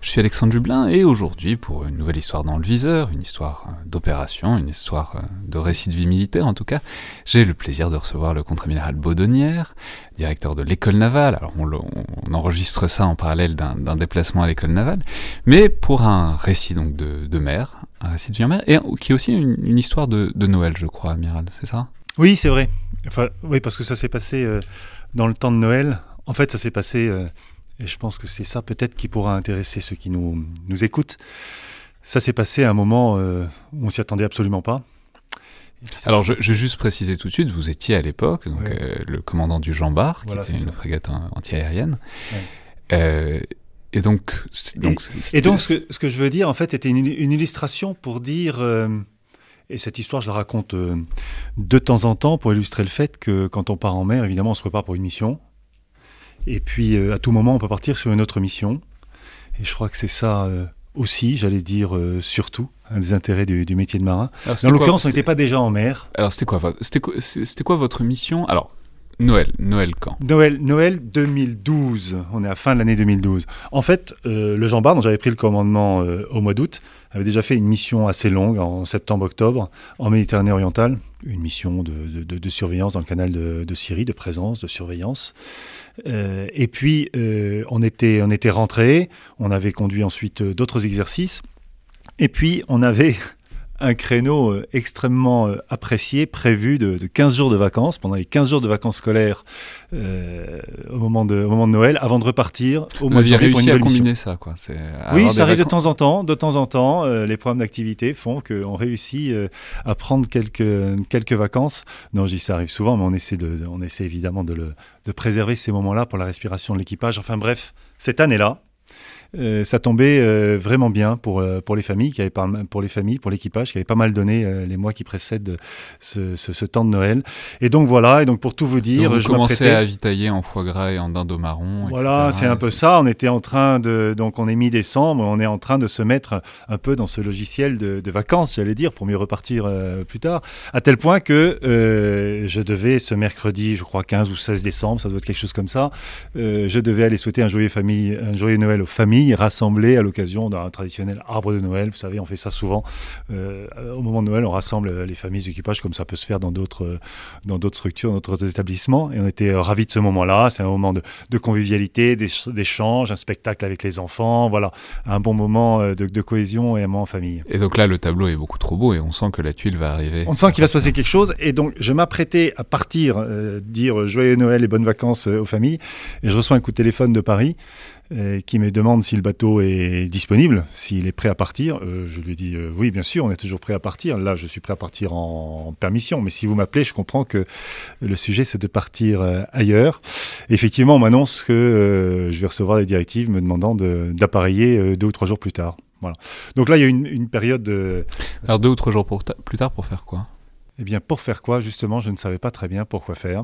Je suis Alexandre Dublin et aujourd'hui, pour une nouvelle histoire dans le viseur, une histoire euh, d'opération, une histoire euh, de récit de vie militaire en tout cas, j'ai le plaisir de recevoir le contre-amiral Baudonnière, directeur de l'école navale. Alors on, on, enregistre ça en parallèle d'un déplacement à l'école navale, mais pour un récit donc de, mer, un récit de vie en mer, et qui est aussi une, une histoire de, Noël, je crois, amiral, c'est ça? Oui, c'est vrai. Enfin, oui, parce que ça s'est passé euh, dans le temps de Noël. En fait, ça s'est passé et je pense que c'est ça peut-être qui pourra intéresser ceux qui nous, nous écoutent. Ça s'est passé à un moment euh, où on s'y attendait absolument pas. Alors, je, je, vais juste préciser tout de suite, vous étiez à l'époque donc, ouais. euh, le commandant du Jean Bar, qui Voilà, était une ça. frégate anti-aérienne. Ouais. Euh, et donc, Et, et donc, ce que, ce que je veux dire, en fait, c'était une, une illustration pour dire. euh, et cette histoire, je la raconte de temps en temps pour illustrer le fait que quand on part en mer, évidemment, on se prépare pour une mission. Et puis, euh, à tout moment, on peut partir sur une autre mission. Et je crois que c'est ça euh, aussi, j'allais dire euh, surtout, un des intérêts du, du métier de marin. en l'occurrence, on n'était pas déjà en mer. Alors, c'était quoi, votre- c'était quoi, c'était quoi votre mission? Alors, Noël, Noël quand? Noël, Noël 2012, on est à fin de l'année 2012. En fait, euh, le Jean Bart, dont j'avais pris le commandement euh, au mois d'août, avait déjà fait une mission assez longue en septembre-octobre en Méditerranée orientale, une mission de, de- surveillance dans le canal de, de Syrie, de présence, de surveillance. Euh, et puis, euh, on était, on était rentré, on avait conduit ensuite euh, d'autres exercices, et puis on avait un créneau euh, extrêmement euh, apprécié, prévu de, de 15 jours de vacances, pendant les 15 jours de vacances scolaires euh, au, moment de, au moment de Noël, avant de repartir au mois de aviez janvier pour une réussi à mission. combiner ça, quoi. Oui, ça arrive de temps en temps. De temps en temps, euh, les programmes d'activité font qu'on réussit euh, à prendre quelques, quelques vacances. Non, je dis ça arrive souvent, mais on essaie, de, de- on essaie évidemment de, le, de préserver ces moments-là pour la respiration de l'équipage. Enfin bref, cette année-là, euh, ça tombait euh, vraiment bien pour, euh, pour les familles, qui avaient pour les familles, pour l'équipage, qui avait pas mal donné euh, les mois qui précèdent ce, ce- ce temps de Noël. Et donc voilà, et donc pour tout vous dire, je m'apprêtais- à avitailler en foie gras et en dinde au marron. voilà, c'est un peu ça. On était en train de, donc on est mi-décembre, on est en train de se mettre un peu dans ce logiciel de, de vacances, j'allais dire, pour mieux repartir plus tard. À tel point que je devais ce mercredi, je crois 15 ou 16 décembre, ça doit être quelque chose comme ça, je devais aller souhaiter un joyeux famille, un joyeux Noël aux familles rassemblées à l'occasion d'un traditionnel arbre de Noël. Vous savez, on fait ça souvent. Euh, au moment de Noël, on rassemble les familles, les équipages, comme ça peut se faire dans d'autres euh, dans d'autres structures, dans d'autres établissements. Et on était euh, ravis de ce moment-là. C'est un moment de, de convivialité, d'éch- d'échange, un spectacle avec les enfants. Voilà, un bon moment euh, de, de cohésion et un moment en famille. Et donc là, le tableau est beaucoup trop beau et on sent que la tuile va arriver. On sent qu'il va se passer quelque chose. Et donc, je m'apprêtais à partir, euh, dire joyeux Noël et bonnes vacances euh, aux familles. Et je reçois un coup de téléphone de Paris euh, qui me demande si le bateau est disponible, s'il est prêt à partir. Euh, je lui dis euh, oui, bien sûr, on est toujours prêt à partir. Là, je suis prêt à partir en, permission. Mais si vous m'appelez, je comprends que le sujet, c'est de partir euh, ailleurs. Effectivement, on m'annonce que euh, je vais recevoir des directives me demandant de- d'appareiller euh, deux ou trois jours plus tard. Voilà. Donc là, il y a une, une période de, Alors deux ou trois jours plus tard pour faire quoi? Eh bien, pour faire quoi Justement, je ne savais pas très bien pourquoi faire.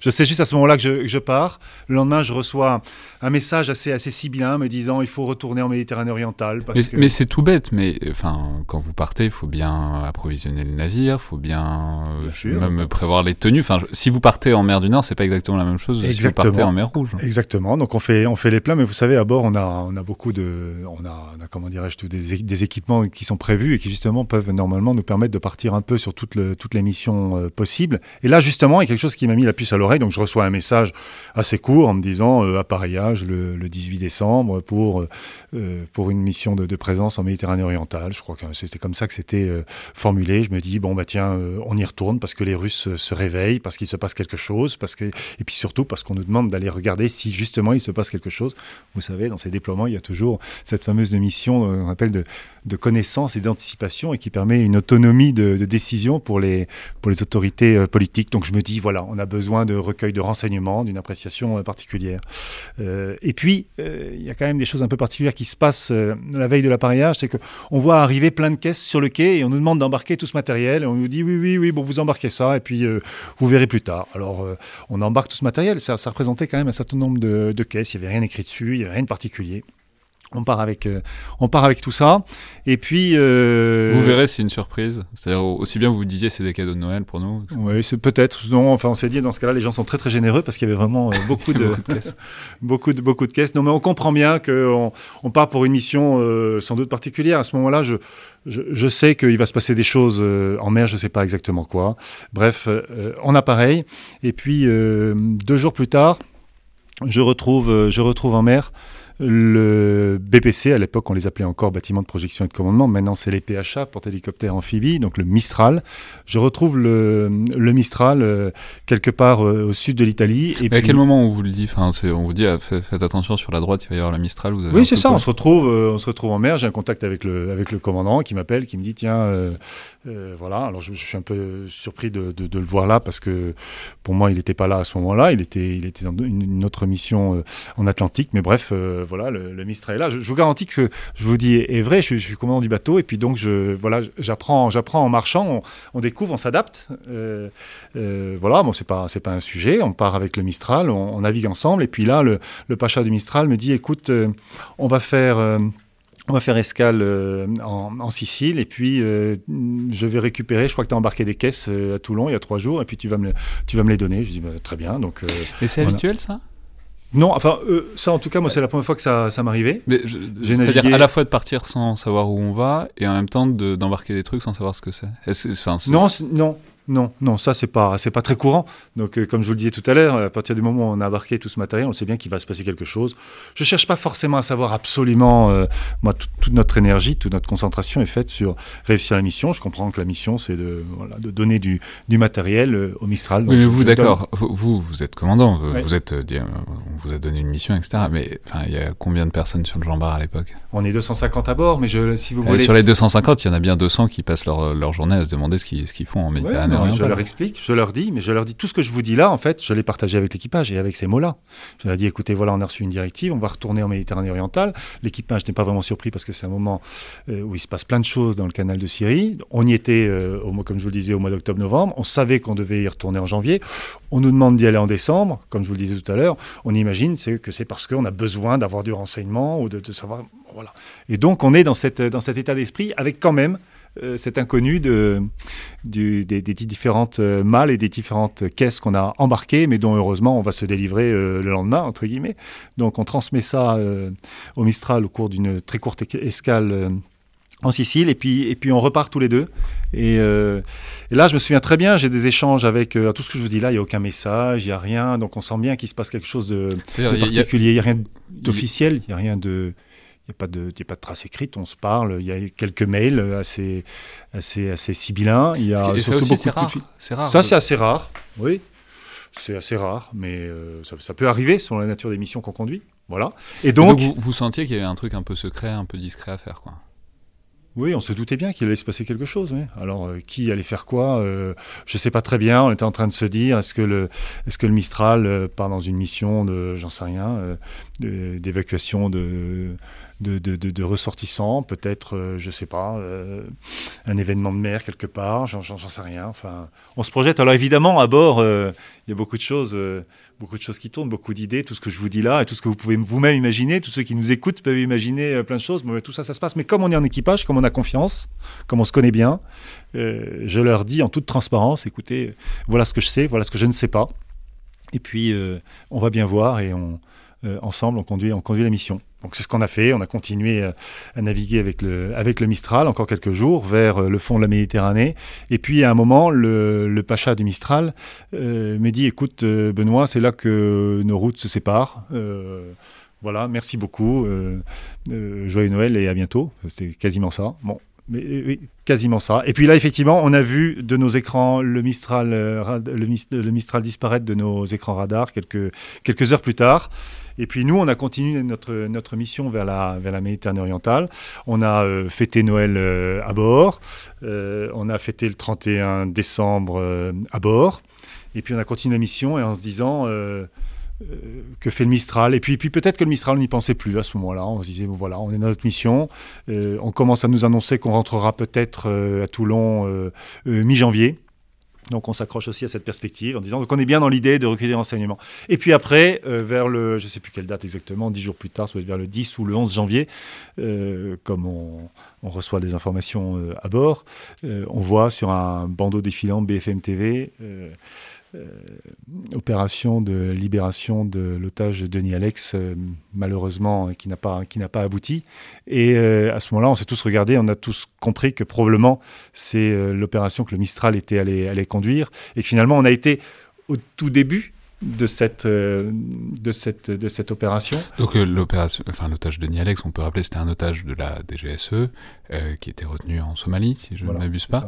Je sais juste à ce moment-là que je, pars. Le lendemain, je reçois un message assez, assez sibyllin me disant il faut retourner en Méditerranée orientale. mais, c'est tout bête, mais enfin, quand vous partez, il faut bien approvisionner le navire, il faut bien, euh, même prévoir les tenues. Enfin, si vous partez en mer du Nord, c'est pas exactement la même chose que si vous partez en mer Rouge. Exactement. Donc on fait, on fait les plans, mais vous savez, à bord, on a, on a beaucoup de. On a, on a comment dirais-je, des, des équipements qui sont prévus et qui justement peuvent normalement nous permettre de partir un peu sur toute, le, toute les missions euh, possibles. Et là, justement, il y a quelque chose qui m'a mis la puce à l'oreille. Donc, je reçois un message assez court en me disant euh, appareillage le, le, 18 décembre pour, euh, pour une mission de, de, présence en Méditerranée orientale. Je crois que c'était comme ça que c'était formulé. Je me dis bon bah tiens, on y retourne parce que les Russes se réveillent, parce qu'il se passe quelque chose, parce que et puis surtout parce qu'on nous demande d'aller regarder si justement il se passe quelque chose. Vous savez, dans ces déploiements, il y a toujours cette fameuse mission, on appelle de, de connaissance et d'anticipation et qui permet une autonomie de, décision pour les, pour les autorités euh, politiques. Donc je me dis, voilà, on a besoin de recueil de renseignements, d'une appréciation euh, particulière. Euh, et puis, il y a quand même des choses un peu particulières qui se passent la veille de l'appareillage, c'est qu'on voit arriver plein de caisses sur le quai et on nous demande d'embarquer tout ce matériel et on nous dit, oui, oui, oui, bon, vous embarquez ça et puis vous verrez plus tard. Alors, on embarque tout ce matériel, ça, représentait quand même un certain nombre de, de caisses, il n'y avait rien écrit dessus, il n'y avait rien de particulier. On part avec, euh, on part avec tout ça. Et puis. Euh, vous verrez, c'est une surprise. C'est-à-dire, aussi bien vous vous disiez, c'est des cadeaux de Noël pour nous. Oui, c'est peut-être. Non, enfin, on s'est dit, dans ce cas-là, les gens sont très, très généreux parce qu'il y avait vraiment euh, beaucoup, de, beaucoup, de caisses. beaucoup, de, beaucoup de caisses. Non, mais on comprend bien qu'on on part pour une mission sans doute particulière. À ce moment-là, je, je, sais qu'il va se passer des choses en mer, je ne sais pas exactement quoi. Bref, on a pareil. Et puis, deux jours plus tard, je retrouve, je retrouve en mer le BPC, à l'époque, on les appelait encore bâtiments de projection et de commandement. Maintenant, c'est les PHA, porte-hélicoptères amphibies, donc le Mistral. Je retrouve le, Mistral euh, quelque part euh, au sud de l'Italie. Et à quel moment on vous le dit? Enfin, On vous dit, ah, faites, attention sur la droite, il va y avoir le Mistral. Vous oui, c'est ça. On se, retrouve, euh, on se retrouve en mer. J'ai un contact avec le, avec le commandant qui m'appelle, qui me dit tiens, voilà. Alors, je, suis un peu surpris de, de, le voir là parce que pour moi, il n'était pas là à ce moment-là. Il était, il était dans une, autre mission en Atlantique. Mais bref voilà, le, Mistral est là. Je, vous garantis que ce que je vous dis est, vrai. Je, suis commandant du bateau et puis donc je, voilà, j'apprends, j'apprends en marchant. On, découvre, on s'adapte. Euh, euh, voilà, bon, c'est pas, c'est pas un sujet. On part avec le Mistral, on, navigue ensemble. Et puis là, le, pacha du Mistral me dit, écoute, euh, on va faire. on va faire escale en, Sicile et puis je vais récupérer. Je crois que tu as embarqué des caisses à Toulon il y a trois jours et puis tu vas me, tu vas me les donner. Je dis bah, très bien. Donc, et c'est habituel ça? Non, enfin, euh, ça en tout cas, moi c'est la première fois que ça, ça m'arrivait. C'est-à-dire à la fois de partir sans savoir où on va et en même temps d'embarquer des trucs sans savoir ce que c'est. Non, non, non, non, ça c'est pas c'est pas très courant. Donc euh, comme je vous le disais tout à l'heure, à partir du moment où on a embarqué tout ce matériel, on sait bien qu'il va se passer quelque chose. Je cherche pas forcément à savoir absolument. Euh, moi, toute notre énergie, toute notre concentration est faite sur réussir la mission. Je comprends que la mission c'est de voilà, de donner du, du matériel euh, au Mistral. oui, mais vous d'accord. Vous, vous êtes commandant. Vous êtes on vous a donné une mission, etc. Mais il y a combien de personnes sur le Jean Bar à l'époque? On est 250 à bord, mais je, si vous voulez. sur les 250, il y en a bien 200 qui passent leur, leur journée à se demander ce qu'ils qu'ils font en Méditerranée je leur explique, je leur dis, mais je leur dis tout ce que je vous dis là, en fait, je l'ai partagé avec l'équipage et avec ces mots-là. Je leur dis, écoutez, voilà, on a reçu une directive, on va retourner en Méditerranée orientale. L'équipage n'est pas vraiment surpris parce que c'est un moment euh, où il se passe plein de choses dans le canal de Syrie. On y était, euh, au, comme je vous le disais, au mois d'octobre-novembre. On savait qu'on devait y retourner en janvier. On nous demande d'y aller en décembre, comme je vous le disais tout à l'heure. On imagine que c'est parce qu'on a besoin d'avoir du renseignement ou de, de savoir. Voilà. Et donc, on est dans, cette, dans cet état d'esprit avec quand même cet inconnu de, des, différentes euh, malles et des différentes caisses qu'on a embarquées, mais dont heureusement on va se délivrer euh, le lendemain, entre guillemets. Donc on transmet ça au Mistral au cours d'une très courte escale en Sicile et puis et puis on repart tous les deux et, là je me souviens très bien j'ai des échanges avec tout ce que je vous dis là il y a aucun message il y a rien donc on sent bien qu'il se passe quelque chose de, particulier il y a rien d'officiel il y a rien de n'y a, pas de, a pas de traces écrites, on se parle, il y a quelques mails assez, assez, assez sibyllins. Il y a surtout beaucoup rare. C'est rare. Ça, c'est assez rare, oui. C'est assez rare, mais euh, ça, peut arriver selon la nature des missions qu'on conduit. Voilà. Et donc, vous, vous, sentiez qu'il y avait un truc un peu secret, un peu discret à faire, quoi. Oui, on se doutait bien qu'il allait se passer quelque chose. Oui. Alors, euh, qui allait faire quoi euh, Je ne sais pas très bien. On était en train de se dire est-ce que le, est que le Mistral euh, part dans une mission de, j'en sais rien, d'évacuation de, de, ressortissants, peut-être, je ne sais pas, un événement de mer quelque part, j'en sais rien. Enfin, on se projette. Alors, évidemment, à bord, il y a beaucoup de choses beaucoup de choses qui tournent, beaucoup d'idées, tout ce que je vous dis là et tout ce que vous pouvez vous-même imaginer, tous ceux qui nous écoutent peuvent imaginer euh, plein de choses, mais tout ça, ça se passe. Mais comme on est en équipage, comme on a confiance, comme on se connaît bien, euh, je leur dis en toute transparence, écoutez, voilà ce que je sais, voilà ce que je ne sais pas. Et puis, euh, on va bien voir et on, ensemble, on conduit, on conduit la mission. Donc c'est ce qu'on a fait. On a continué euh, à naviguer avec le, avec le Mistral encore quelques jours vers euh, le fond de la Méditerranée. Et puis à un moment, le, le Pacha du Mistral euh, m'a dit "Écoute, Benoît, c'est là que nos routes se séparent." voilà, merci beaucoup. joyeux Noël et à bientôt. C'était quasiment ça. Bon, oui, quasiment ça. Et puis là, effectivement, on a vu de nos écrans le Mistral, le, le Mistral disparaître de nos écrans radars quelques, quelques heures plus tard. Et puis nous, on a continué notre, notre mission vers la, vers la Méditerranée orientale. On a euh, fêté Noël euh, à bord. Euh, on a fêté le 31 décembre à bord. Et puis on a continué la mission et en se disant que fait le Mistral. Et puis, peut-être que le Mistral, on n'y pensait plus à ce moment-là. On se disait, bon voilà, on est dans notre mission. on commence à nous annoncer qu'on rentrera peut-être à Toulon mi-janvier. Donc on s'accroche aussi à cette perspective en disant qu'on est bien dans l'idée de recueillir des renseignements. Et puis après, euh, vers le, je ne sais plus quelle date exactement, dix jours plus tard, soit vers le 10 ou le 11 janvier, euh, comme on, reçoit des informations euh, à bord, on voit sur un bandeau défilant BFM TV euh, opération de libération de l'otage Denis Alex, euh, malheureusement, qui n'a pas, qui pas abouti. Et euh, à ce moment-là, on s'est tous regardés, on a tous compris que probablement c'est l'opération que le Mistral était allé, allé conduire. Et finalement, on a été au tout début de cette, de cette, de cette opération. Donc l'opération, enfin l'otage de Alex, on peut rappeler, c'était un otage de la DGSE qui était retenu en Somalie, si je ne m'abuse pas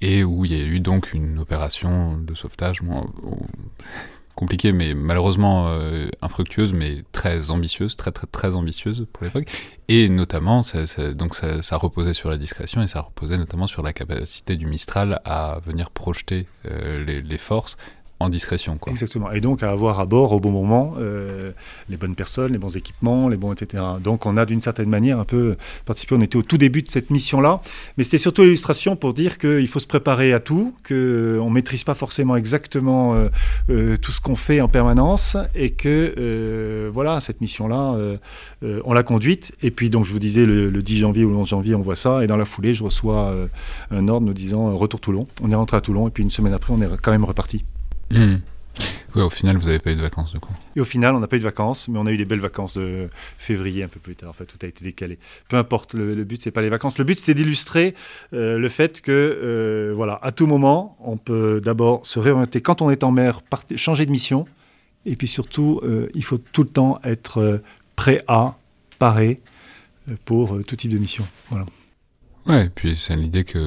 et où il y a eu donc une opération de sauvetage compliquée, mais malheureusement euh, infructueuse, mais très ambitieuse, très très très ambitieuse pour l'époque. Et notamment, ça, donc ça, reposait sur la discrétion et ça reposait notamment sur la capacité du Mistral à venir projeter euh, les, les, forces en discrétion. Quoi. Exactement. Et donc à avoir à bord au bon moment euh, les bonnes personnes, les bons équipements, les bons etc. Donc on a d'une certaine manière un peu participé. On était au tout début de cette mission-là, mais c'était surtout l'illustration pour dire qu'il faut se préparer à tout, qu'on ne maîtrise pas forcément exactement euh, euh, tout ce qu'on fait en permanence et que voilà cette mission-là, on l'a conduite. Et puis donc je vous disais le, le, 10 janvier ou le 11 janvier, on voit ça et dans la foulée, je reçois un ordre nous disant retour Toulon. On est rentré à Toulon et puis une semaine après, on est quand même reparti. Hmm. au final, vous n'avez pas eu de vacances, du coup. Et au final, on n'a pas eu de vacances, mais on a eu des belles vacances de février un peu plus tard. En fait, tout a été décalé. Peu importe, le, le but, c'est pas les vacances. Le but, c'est d'illustrer euh, le fait que, euh, voilà, à tout moment, on peut d'abord se réorienter quand on est en mer, changer de mission. Et puis surtout, euh, il faut tout le temps être prêt à, parer pour tout type de mission. Voilà. Ouais, et puis c'est l'idée que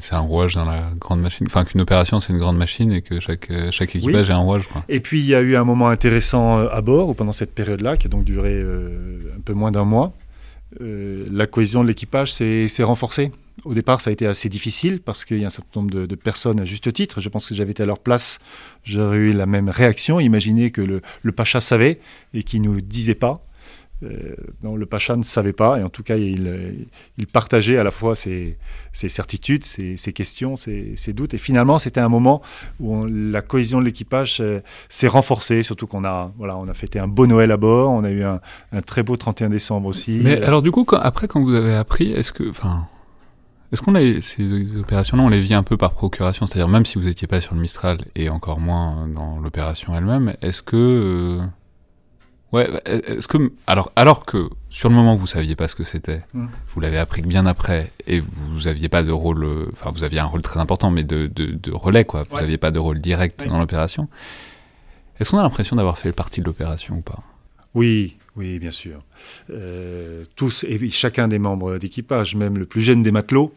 c'est un rouage dans la grande machine. Enfin, qu'une opération, c'est une grande machine et que chaque, chaque équipage est un rouage. Quoi. Et puis, il y a eu un moment intéressant euh, à bord, pendant cette période-là, qui a donc duré euh, un peu moins d'un mois, euh, la cohésion de l'équipage s'est renforcée. Au départ, ça a été assez difficile parce qu'il y a un certain nombre de, de, personnes à juste titre. Je pense que j'avais été à leur place, j'aurais eu la même réaction. Imaginez que le, le Pacha savait et qu'il ne nous disait pas. Euh, le Pacha ne savait pas, et en tout cas, il, il partageait à la fois ses, certitudes, ses, questions, ses, doutes. Et finalement, c'était un moment où la cohésion de l'équipage euh, s'est renforcée, surtout qu'on a, voilà, on a fêté un beau Noël à bord, on a eu un, très beau 31 décembre aussi. Mais alors, du coup, après, quand vous avez appris, est-ce que. Enfin, est-ce qu'on a ces opérations-là, on les vit un peu par procuration, c'est-à-dire même si vous n'étiez pas sur le Mistral et encore moins dans l'opération elle-même, est-ce que euh, Ouais, bah, est-ce que alors alors que sur le moment vous saviez pas ce que c'était, hmm. vous l'avez appris bien après et vous aviez pas de rôle, euh, enfin vous aviez un rôle très important mais de, de, relais quoi, vous n'aviez pas de rôle direct dans l'opération. Est-ce qu'on a l'impression d'avoir fait partie de l'opération ou pas? Oui, oui, bien sûr. Euh, tous et chacun des membres d'équipage, même le plus jeune des matelots.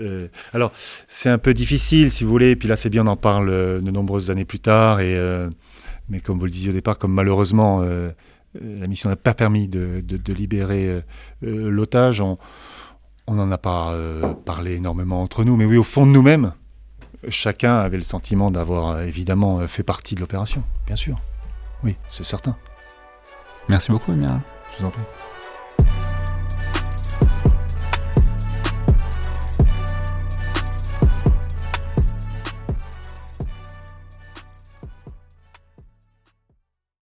Euh, alors c'est un peu difficile si vous voulez, et puis là c'est bien on en parle de nombreuses années plus tard et mais comme vous le disiez au départ, comme malheureusement euh, la mission n'a pas permis de, libérer euh, euh, l'otage. On, n'en a pas euh, parlé énormément entre nous, mais oui, au fond de nous-mêmes, chacun avait le sentiment d'avoir euh, évidemment euh, fait partie de l'opération, bien sûr. Oui, c'est certain. Merci beaucoup, Emilia. Je vous en prie.